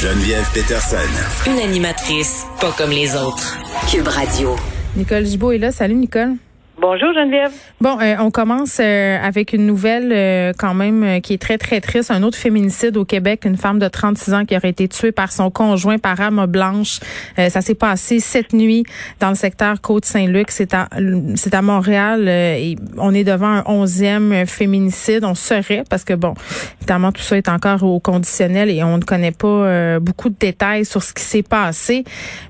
Geneviève Peterson. Une animatrice pas comme les autres. Cube Radio. Nicole Gibault est là. Salut, Nicole. Bonjour Geneviève. Bon, euh, on commence euh, avec une nouvelle euh, quand même qui est très très triste. Un autre féminicide au Québec, une femme de 36 ans qui aurait été tuée par son conjoint par arme blanche. ça s'est passé cette nuit dans le secteur Côte-Saint-Luc. C'est à c'est à Montréal. et on est devant un onzième féminicide. On serait parce que bon, évidemment tout ça est encore au conditionnel et on ne connaît pas beaucoup de détails sur ce qui s'est passé.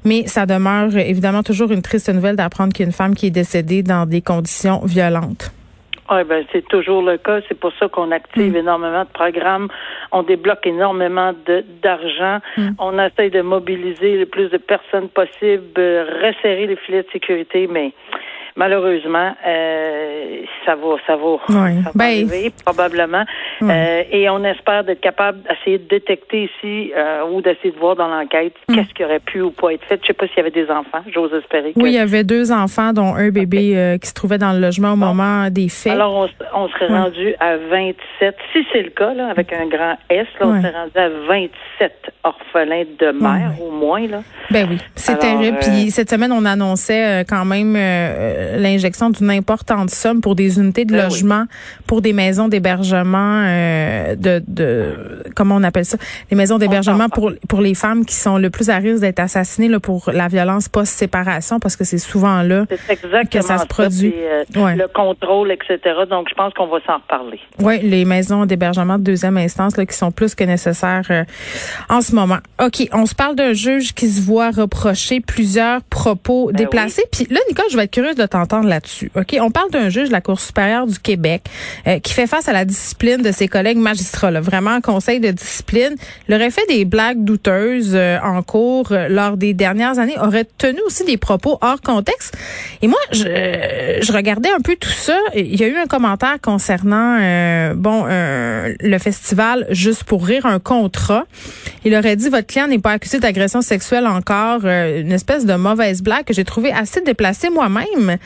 Mais ça demeure évidemment toujours une triste nouvelle d'apprendre qu'il y a une femme qui est décédée dans des conditions violentes. Oui, ben c'est toujours le cas. C'est pour ça qu'on active mm. énormément de programmes. On débloque énormément d'argent. Mm. On essaie de mobiliser le plus de personnes possible, resserrer les filets de sécurité, mais malheureusement, euh, ça va, ça va, ça ben, arriver probablement. Euh, et on espère d'être capable d'essayer de détecter ici euh, ou d'essayer de voir dans l'enquête mm. qu'est-ce qui aurait pu ou pas être fait. Je sais pas s'il y avait des enfants. J'ose espérer. Oui, il y avait deux enfants, dont un bébé qui se trouvait dans le logement au moment des faits. Alors, on, on serait rendu à 27. Si c'est le cas, là, avec un grand S, là, on serait rendu à 27 orphelins de mère, au moins. Là. Ben oui, c'est terrible. Puis cette semaine, on annonçait quand même l'injection d'une importante somme pour des unités de ben logement, pour des maisons d'hébergement, euh, de, de comment on appelle ça, les maisons d'hébergement pour pour les femmes qui sont le plus à risque d'être assassinées là, pour la violence post-séparation, parce que c'est souvent là que ça se produit. Euh, le contrôle, etc. Donc, je pense qu'on va s'en reparler. Oui, les maisons d'hébergement de deuxième instance là, qui sont plus que nécessaires euh, en ce moment. OK, on se parle d'un juge qui se voit reprocher plusieurs propos ben déplacés. Puis là, Nicole, je vais être curieuse de t'entendre là-dessus. OK, on parle d'un juge de la Cour supérieure du Québec euh, qui fait face à la discipline de ses collègues magistrats. Là, vraiment, conseil de discipline. Il aurait fait des blagues douteuses euh, en cours euh, lors des dernières années, aurait tenu aussi des propos hors contexte. Et moi, je, je regardais un peu tout ça. Il y a eu un commentaire concernant bon le festival Juste pour rire, un contrat. Il aurait dit votre client n'est pas accusé d'agression sexuelle encore, une espèce de mauvaise blague que j'ai trouvé assez déplacée moi-même.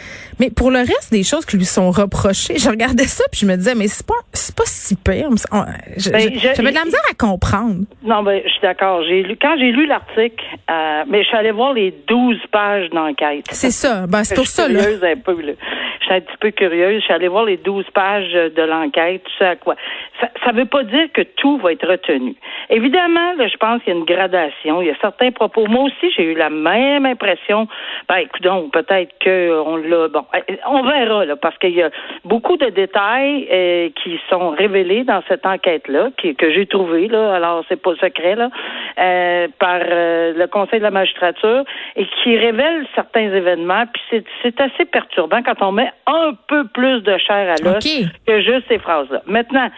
Mais pour le reste des choses qui lui sont reprochées, je regardais ça puis je me disais mais c'est pas c'est pas si pire. Ben, j'avais de la misère à comprendre. Non, ben je suis d'accord. J'ai lu quand j'ai lu l'article, euh, mais je suis allée voir les 12 pages d'enquête. C'est ça. Ben c'est ça. Un peu, là. Je suis un petit peu curieuse. Je suis allée voir les 12 pages de l'enquête, tu sais à quoi. Ça ne veut pas dire que tout va être retenu. Évidemment, là, je pense qu'il y a une gradation. Il y a certains propos. Moi aussi, j'ai eu la même impression. Ben, écoute, peut-être qu'on l'a. Bon, on verra, là, parce qu'il y a beaucoup de détails euh, qui sont révélés dans cette enquête-là, que j'ai trouvé, là. Alors, c'est pas secret, là, euh, par euh, le Conseil de la magistrature et qui révèle certains événements. Puis c'est assez perturbant quand on met un peu plus de chair à l'os que juste ces phrases-là. Maintenant,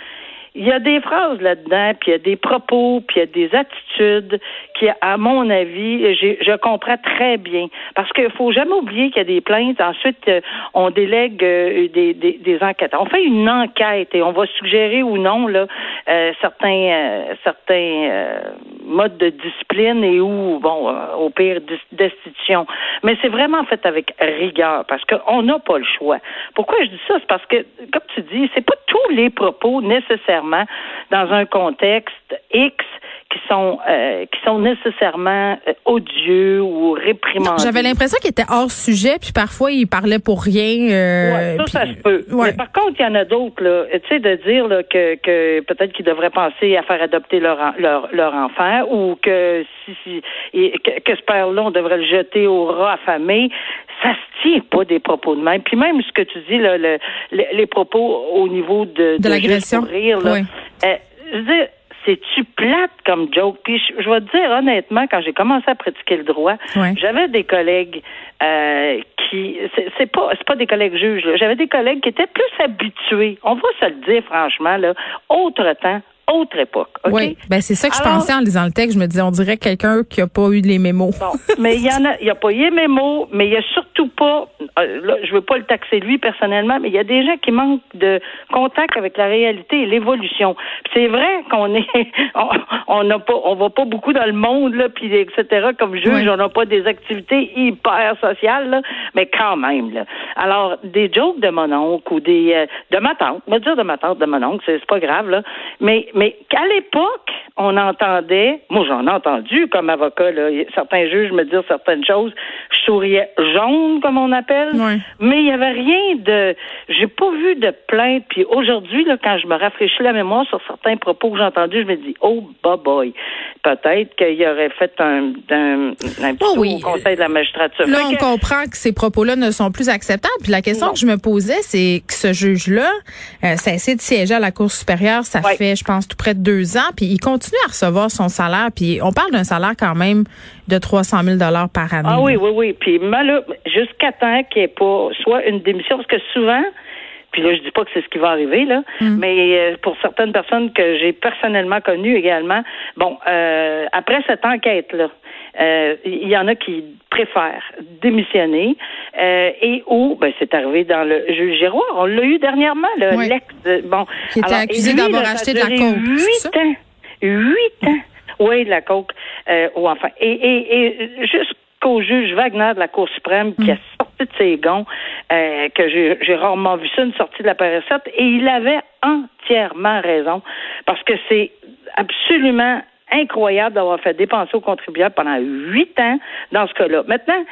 il y a des phrases là-dedans, puis il y a des propos, puis il y a des attitudes qui, à mon avis, je comprends très bien. Parce qu'il faut jamais oublier qu'il y a des plaintes. Ensuite, euh, on délègue euh, des, enquêtes. On fait une enquête et on va suggérer ou non là euh, certains certains modes de discipline et ou bon au pire destitution. Mais c'est vraiment fait avec rigueur parce qu'on n'a pas le choix. Pourquoi je dis ça? C'est parce que comme tu dis, c'est pas tous les propos nécessairement dans un contexte X qui sont euh, qui sont nécessairement euh, odieux ou réprimandés. J'avais l'impression qu'il était hors sujet, puis parfois il parlait pour rien. Euh, ça, ça se peut. Mais par contre, il y en a d'autres là. Tu sais, de dire là, que, que peut-être qu'ils devraient penser à faire adopter leur leur, leur enfant ou que si, si que, que ce père-là on devrait le jeter au rat affamé. Ça se tient pas des propos de même. Puis même ce que tu dis là, le, les propos au niveau de de, l'agression. Oui. Euh, je veux c'est-tu plate comme joke? Puis je, vais te dire honnêtement, quand j'ai commencé à pratiquer le droit, j'avais des collègues euh, qui c'est pas c'est pas des collègues juges, j'avais des collègues qui étaient plus habitués, on va se le dire franchement, là, autre temps, autre époque. Oui, ben c'est ça que je pensais en lisant le texte. Je me disais, on dirait quelqu'un qui a pas eu les mémos. Bon, mais il y en a, il a pas eu les mémos, mais il y a surtout pas. Euh, là, je veux pas le taxer lui personnellement, mais il y a des gens qui manquent de contact avec la réalité et l'évolution. C'est vrai qu'on est, on n'a pas, on va pas beaucoup dans le monde là, puis etc. Comme juge, on n'a pas des activités hyper sociales, là, mais quand même. Là. Alors des jokes de mon oncle ou des euh, de ma tante, me dire de ma tante, de mon oncle, c'est pas grave là, mais mais qu'à l'époque, on entendait, moi j'en ai entendu comme avocat, là, certains juges me disent certaines choses, je souriais jaune, comme on appelle, mais il n'y avait rien de, j'ai pas vu de plainte, puis aujourd'hui, là, quand je me rafraîchis la mémoire sur certains propos que j'ai entendus, je me dis, oh, bah boy, peut-être qu'il aurait fait un, un, un petit oh oui. conseil de la magistrature. Là, on comprend que ces propos-là ne sont plus acceptables, puis la question que je me posais, c'est que ce juge-là, euh, ça essaie de siéger à la Cour supérieure, ça fait, je pense, tout près de deux ans, puis il continue à recevoir son salaire, puis on parle d'un salaire quand même de 300 000 dollars par année. Ah oui, oui, oui. Puis jusqu'à temps qu'il n'y ait pas soit une démission, parce que souvent, puis là, je dis pas que c'est ce qui va arriver, là, mm. mais euh, pour certaines personnes que j'ai personnellement connues également, bon, euh, après cette enquête-là, euh, il y en a qui préfèrent démissionner et où, ben, c'est arrivé dans le juge Giroir, on l'a eu dernièrement, le l'ex, bon, qui était accusé d'avoir acheté de la coke. Huit ans, huit ans. Oui, de la coke. Euh, ou enfin. Et, et, et jusqu'au juge Wagner de la Cour suprême qui a mm. sorti de ses gonds, euh, que j'ai rarement vu ça, une sortie de la paracette, et il avait entièrement raison. Parce que c'est absolument incroyable d'avoir fait dépenser aux contribuables pendant huit ans dans ce cas-là. Maintenant,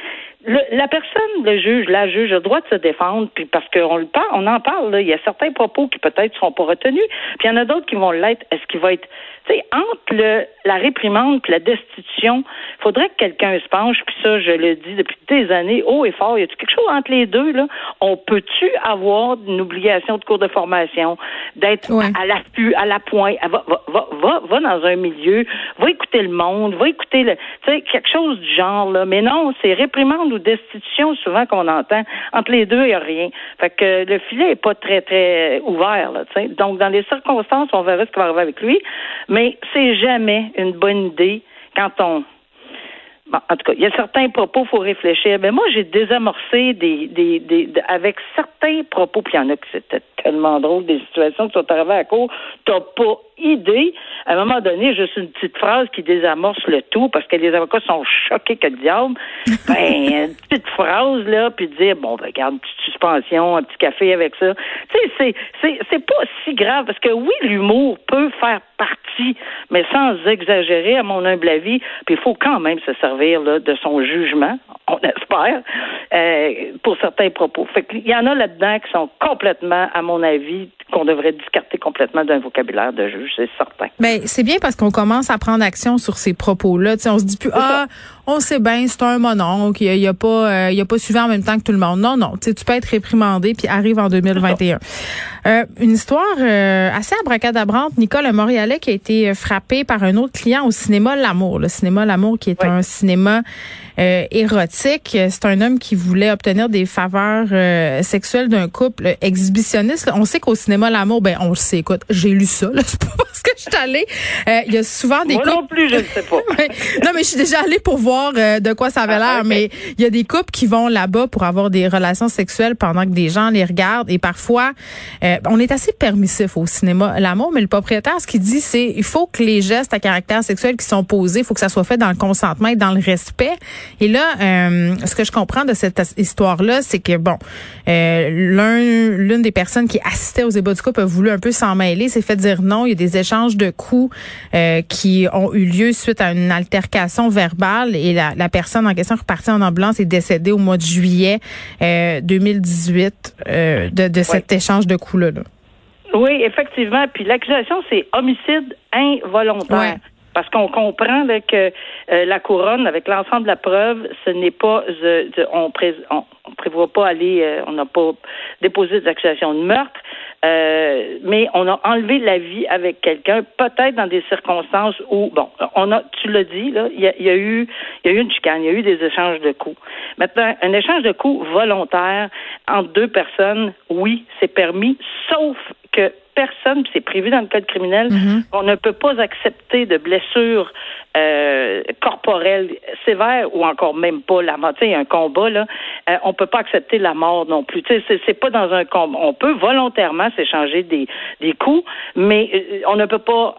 la personne, le juge, la juge a le droit de se défendre, puis parce qu'on le parle, on en parle, là, il y a certains propos qui peut-être seront pas retenus, puis il y en a d'autres qui vont l'être. Est-ce qu'il va être, tu sais, entre le, la réprimande et la destitution, il faudrait que quelqu'un se penche, puis ça, je le dis depuis des années, haut et fort, y a quelque chose entre les deux, là? On peut-tu avoir une obligation de cours de formation, d'être à l'affût, à la pointe, va, va, va, va, dans un milieu, va écouter le monde, va écouter le, tu sais, quelque chose du genre, là. Mais non, c'est réprimande ou destitution, souvent qu'on entend. Entre les deux, il n'y a rien. Fait que le filet n'est pas très, très ouvert, là, Donc, dans les circonstances, on verra ce qui va arriver avec lui. Mais c'est jamais une bonne idée quand on Bon, en tout cas, il y a certains propos, il faut réfléchir. Mais moi, j'ai désamorcé des, des, des, avec certains propos, puis il y en a que c'était tellement drôle, des situations qui sont arrivées à court. T'as pas idée. À un moment donné, juste une petite phrase qui désamorce le tout parce que les avocats sont choqués que le diable. Ben, une petite phrase, là, puis dire, bon, ben, regarde, une petite suspension, un petit café avec ça. Tu sais, c'est, c'est, c'est pas si grave parce que oui, l'humour peut faire partie, mais sans exagérer, à mon humble avis. Puis il faut quand même se servir là, de son jugement, on espère, euh, pour certains propos. Fait qu'il y en a là-dedans qui sont complètement, à mon avis, qu'on devrait discarter complètement d'un vocabulaire de juge, c'est certain. Ben, c'est bien parce qu'on commence à prendre action sur ces propos-là. On se dit plus, ah, on sait bien, c'est un mononcle, il n'y a, pas, euh, il a pas suivi en même temps que tout le monde. Non, non, tu peux être réprimandé puis arrive en 2021. Euh, une histoire euh, assez abracadabrante. Nicole Montréalais qui a été frappée par un autre client au cinéma L'Amour. Le cinéma L'Amour qui est un cinéma euh, érotique. C'est un homme qui voulait obtenir des faveurs euh, sexuelles d'un couple exhibitionniste. On sait qu'au cinéma l'amour, ben on le sait. Écoute, j'ai lu ça. C'est pas parce que je suis allée. Euh, il y a souvent des Moi couples. non plus, je ne sais pas. non, mais je suis déjà allée pour voir de quoi ça avait ah, l'air. Mais il y a des couples qui vont là-bas pour avoir des relations sexuelles pendant que des gens les regardent. Et parfois, on est assez permissif au cinéma l'amour. Mais le propriétaire, ce qu'il dit, c'est il faut que les gestes à caractère sexuel qui sont posés, il faut que ça soit fait dans le consentement et dans le respect. Et là, euh, ce que je comprends de cette histoire-là, c'est que bon, euh, l'un, l'une des personnes qui assistait aux ébats du couple a voulu un peu s'en mêler, s'est fait dire non. Il y a des échanges de coups euh, qui ont eu lieu suite à une altercation verbale et la, la personne en question repartie en ambulance est décédée au mois de juillet 2018 de, de cet échange de coups-là. Oui, effectivement. Puis l'accusation, c'est homicide involontaire. Parce qu'on comprend que euh, la couronne, avec l'ensemble de la preuve, ce n'est pas, euh, on, on, prévoit pas aller, euh, on n'a pas déposé des accusations de meurtre, mais on a enlevé la vie avec quelqu'un, peut-être dans des circonstances où, bon, on a, tu l'as dit, là, il y a, eu, il y a eu une chicane, il y a eu des échanges de coups. Maintenant, un échange de coups volontaire entre deux personnes, oui, c'est permis, sauf que personne, c'est prévu dans le code criminel, mhm. on ne peut pas accepter de blessures euh, corporelles sévères ou encore même pas la mort. Un combat là, euh, on peut pas accepter la mort non plus. Tu sais, c'est pas dans un combat. On peut volontairement s'échanger des des coups, mais euh, on ne peut pas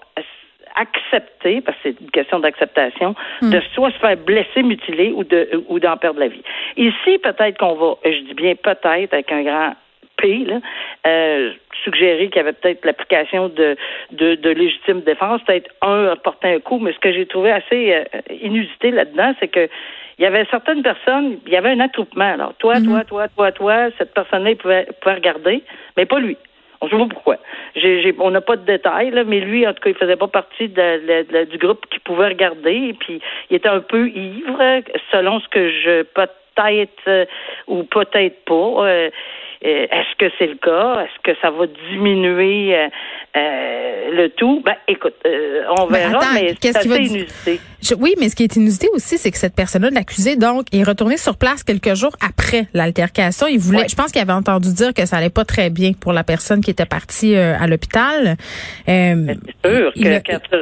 accepter, parce que c'est une question d'acceptation, mhm. de soit se faire blesser, mutiler ou de ou d'en perdre la vie. Ici, peut-être qu'on va, je dis bien peut-être avec un grand P, là, euh, suggérer qu'il y avait peut-être l'application de, de, de, légitime défense, peut-être un a porté un coup, mais ce que j'ai trouvé assez euh, inusité là-dedans, c'est que il y avait certaines personnes, il y avait un attroupement. Alors, toi, toi, mhm. toi, toi, toi, cette personne-là, il pouvait, pouvait regarder, mais pas lui. On ne sait pas pourquoi. on n'a pas de détails, là, mais lui, en tout cas, il faisait pas partie de, du groupe qui pouvait regarder. puis, il était un peu ivre, selon ce que je peut-être euh, ou peut-être pas. Euh, est-ce que c'est le cas? Est-ce que ça va diminuer le tout? Ben, écoute, on ben, verra, mais, c'est assez inusité oui, mais ce qui est inusité aussi, c'est que cette personne-là, l'accusé, donc, est retourné sur place quelques jours après l'altercation. Il voulait, je pense qu'il avait entendu dire que ça allait pas très bien pour la personne qui était partie euh, à l'hôpital. Euh, c'est sûr que,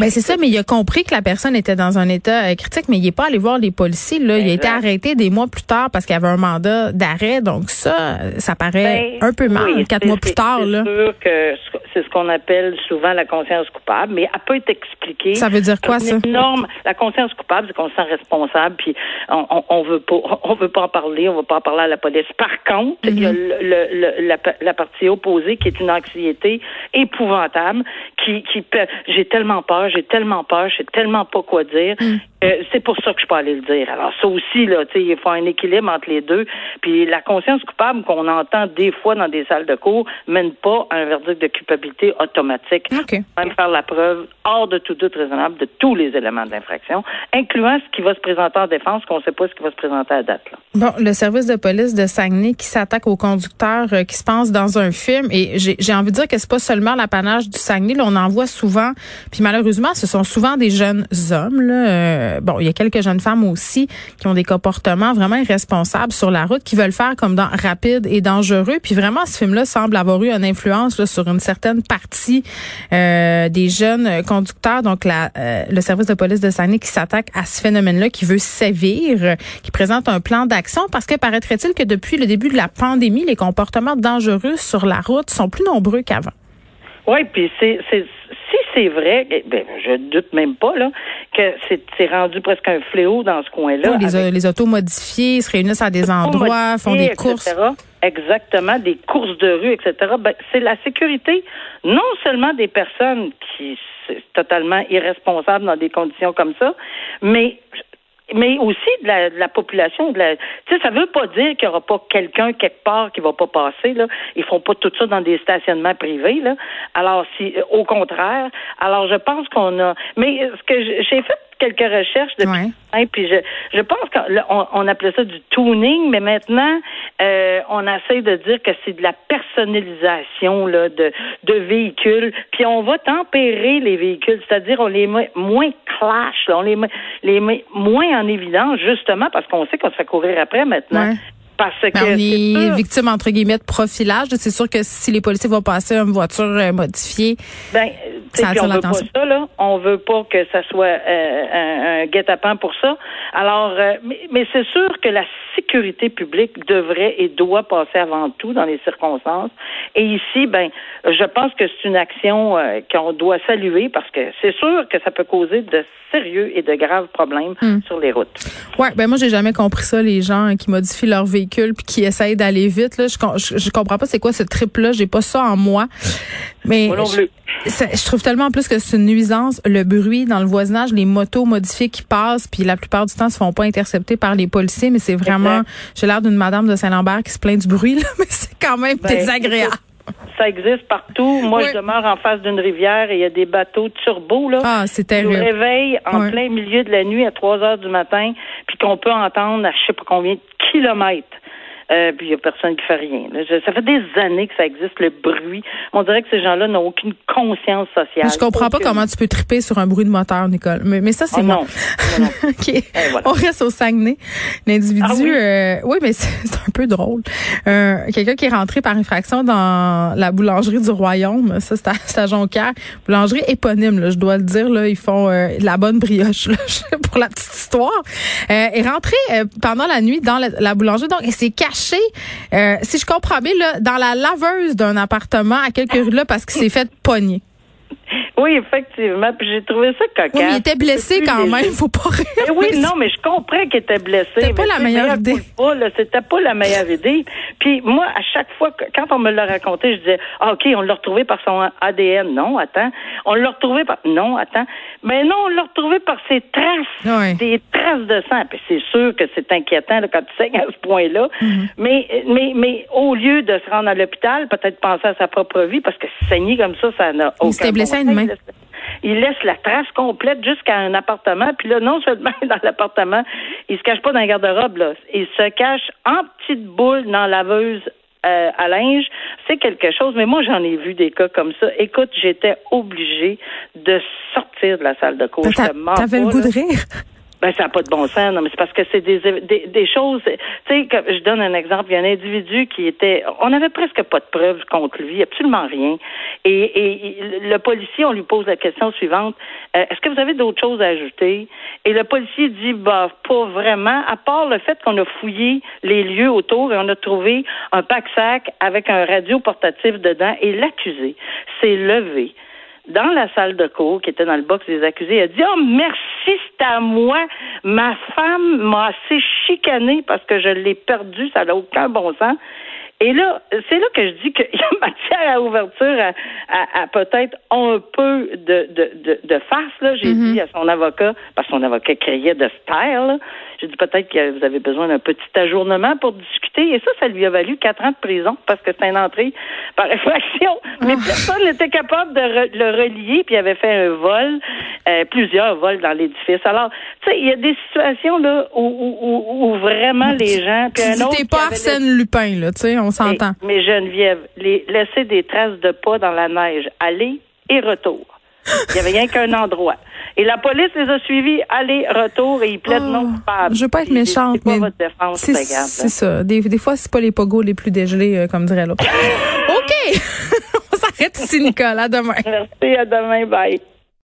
ben c'est ça, mais il a compris que la personne était dans un état euh, critique, mais il n'est pas allé voir les policiers. Là, il a été arrêté des mois plus tard parce qu'il avait un mandat d'arrêt. Donc ça, ça paraît ben, un peu mal. quatre mois plus tard. C'est sûr que c'est ce qu'on appelle souvent la conscience coupable, mais elle peut être expliquée. Ça veut dire quoi Énorme. La conscience coupable, c'est qu'on se sent responsable, puis on, on, veut pas, on veut pas en parler, on veut pas en parler à la police. Par contre, il y a mm-hmm. le, la, la, partie opposée qui est une anxiété épouvantable, qui, qui j'ai tellement peur, j'ai tellement peur, je sais tellement pas quoi dire. Mm. Euh, c'est pour ça que je peux aller le dire. Alors ça aussi, là, tu sais, il faut un équilibre entre les deux. Puis la conscience coupable qu'on entend des fois dans des salles de cours mène pas à un verdict de culpabilité automatique. Okay. Même faire la preuve hors de tout doute raisonnable de tous les éléments d'infraction, incluant ce qui va se présenter en défense, qu'on ne sait pas ce qui va se présenter à date. Là. Bon, le service de police de Saguenay qui s'attaque aux conducteurs euh, qui se pensent dans un film, et j'ai envie de dire que c'est pas seulement l'apanage du Saguenay, là, on en voit souvent, puis malheureusement, ce sont souvent des jeunes hommes, là, euh, bon, il y a quelques jeunes femmes aussi qui ont des comportements vraiment irresponsables sur la route, qui veulent faire comme dans Rapide et Dangereux, puis vraiment, ce film-là semble avoir eu une influence sur une certaine partie euh, des jeunes conducteurs, donc la, le service de police de Saguenay qui s'attaque à ce phénomène-là, qui veut sévir, qui présente un plan d'action. Parce que paraîtrait-il que depuis le début de la pandémie, les comportements dangereux sur la route sont plus nombreux qu'avant? Oui, puis c'est, si c'est vrai, eh ben, je doute même pas là que c'est, rendu presque un fléau dans ce coin-là. les, les autos modifiées se réunissent à des endroits, font des courses. Exactement, des courses de rue, etc. Ben, c'est la sécurité non seulement des personnes qui sont totalement irresponsables dans des conditions comme ça, mais mais aussi de la, de la population. De la, ça veut pas dire qu'il y aura pas quelqu'un quelque part qui va pas passer. Là, ils font pas tout ça dans des stationnements privés. Là. Alors, si, au contraire. Alors, je pense qu'on a. Mais ce que j'ai fait quelques recherches depuis ouais. puis je, je pense qu'on on appelait ça du tuning, mais maintenant euh, on essaie de dire que c'est de la personnalisation là, de, de véhicules, puis on va tempérer les véhicules, c'est-à-dire on les met moins clash, on les met, les met moins en évidence justement parce qu'on sait qu'on se fait courir après maintenant. Parce que on est, victime entre guillemets de profilage. C'est sûr que si les policiers vont passer une voiture euh, modifiée, ben, ça attire. On veut pas ça là. On veut pas que ça soit euh, un, guet-apens pour ça. Alors, euh, mais, mais c'est sûr que la sécurité publique devrait et doit passer avant tout dans les circonstances. Et ici, ben, je pense que c'est une action qu'on doit saluer parce que c'est sûr que ça peut causer de sérieux et de graves problèmes hmm. sur les routes. Ouais, ben moi j'ai jamais compris ça les gens qui modifient leur véhicule puis qui essayent d'aller vite là, je, je, comprends pas c'est quoi ce trip là, j'ai pas ça en moi. Mais je, trouve tellement plus que c'est une nuisance le bruit dans le voisinage, les motos modifiées qui passent puis la plupart du temps se font pas intercepter par les policiers mais c'est vraiment j'ai l'air d'une madame de Saint-Lambert qui se plaint du bruit là, mais c'est quand même ben, désagréable ça existe partout. Moi, je demeure en face d'une rivière et il y a des bateaux turbo, là. Ah, c'est terrible. Qui nous réveillent en plein milieu de la nuit à 3 heures du matin, puis qu'on peut entendre à je sais pas combien de kilomètres euh, puis il n'y a personne qui fait rien. ça fait des années que ça existe, le bruit. On dirait que ces gens-là n'ont aucune conscience sociale. je comprends pas comment tu peux triper sur un bruit de moteur, Nicole. Mais, mais ça, c'est oh moi. Non. non, OK. On reste au Saguenay. L'individu, ah oui? Euh, oui? mais c'est un peu drôle. Euh, Quelqu'un qui est rentré par infraction dans la boulangerie du Royaume, ça, c'est à, à Jonquière. Boulangerie éponyme, là, je dois le dire. Là, ils font euh, la bonne brioche, là, pour la petite histoire. Euh, est rentré euh, pendant la nuit dans la, la boulangerie, donc il s'est caché euh, si je comprends bien, là, dans la laveuse d'un appartement à quelques rues là parce qu'il s'est fait pogner. Oui, effectivement. Puis j'ai trouvé ça cocasse. Oui, il était blessé quand même, faut pas rire. Eh oui, non, mais je comprends qu'il était blessé. C'était pas la meilleure idée. C'était pas la meilleure idée. Puis moi, à chaque fois, quand on me l'a raconté, je disais, ah, OK, on l'a retrouvé par son ADN. Non, attends. On l'a retrouvé par... Non, attends. Mais non, on l'a retrouvé par ses traces. Des traces de sang. Puis c'est sûr que c'est inquiétant quand tu saignes à ce point-là. Mm-hmm. mais, mais, mais au lieu de se rendre à l'hôpital, peut-être penser à sa propre vie, parce que saigner comme ça, ça n'a aucun main. Il laisse la trace complète jusqu'à un appartement. Puis là, non seulement dans l'appartement, il se cache pas dans le garde-robe, là. Il se cache en petite boule dans la laveuse euh, à linge, c'est quelque chose. Mais moi, j'en ai vu des cas comme ça. Écoute, j'étais obligée de sortir de la salle de cours. T'avais le goût de rire? Ben, ça n'a pas de bon sens, non, mais c'est parce que c'est des, des, des, choses. Tu sais, je donne un exemple. Il y a un individu qui était. On n'avait presque pas de preuves contre lui, absolument rien. Et, et le policier, on lui pose la question suivante euh, Est-ce que vous avez d'autres choses à ajouter? Et le policier dit Bah, pas vraiment, à part le fait qu'on a fouillé les lieux autour et on a trouvé un pack-sac avec un radio portatif dedans. Et l'accusé s'est levé dans la salle de cours, qui était dans le box des accusés, a dit Oh, merci, c'est à moi. Ma femme m'a assez chicané parce que je l'ai perdu, ça n'a aucun bon sens. Et là, c'est là que je dis qu'il y a matière à ouverture à, peut-être un peu de, de, de, de farce. Là. J'ai mm-hmm. dit à son avocat, parce que son avocat criait de se j'ai dit peut-être que vous avez besoin d'un petit ajournement pour discuter. Et ça, ça lui a valu quatre ans de prison parce que c'est une entrée par infraction. Mais ah. personne n'était capable de le relier, puis il avait fait un vol, euh, plusieurs vols dans l'édifice. Alors, tu sais, il y a des situations là où, où, où, vraiment les gens. Puis un autre pas Arsène Lupin, là, tu sais, on s'entend. Mais, Geneviève, les, laisser des traces de pas dans la neige, aller et retour. Il n'y avait rien qu'un endroit. Et la police les a suivis aller-retour et ils plaident oh, non coupable. Je veux pas être méchante, mais c'est ça. Des, des fois, c'est pas les pogos les plus dégelés, euh, comme dirait l'autre. OK! On s'arrête ici, Nicole. À demain. Merci, à demain. Bye.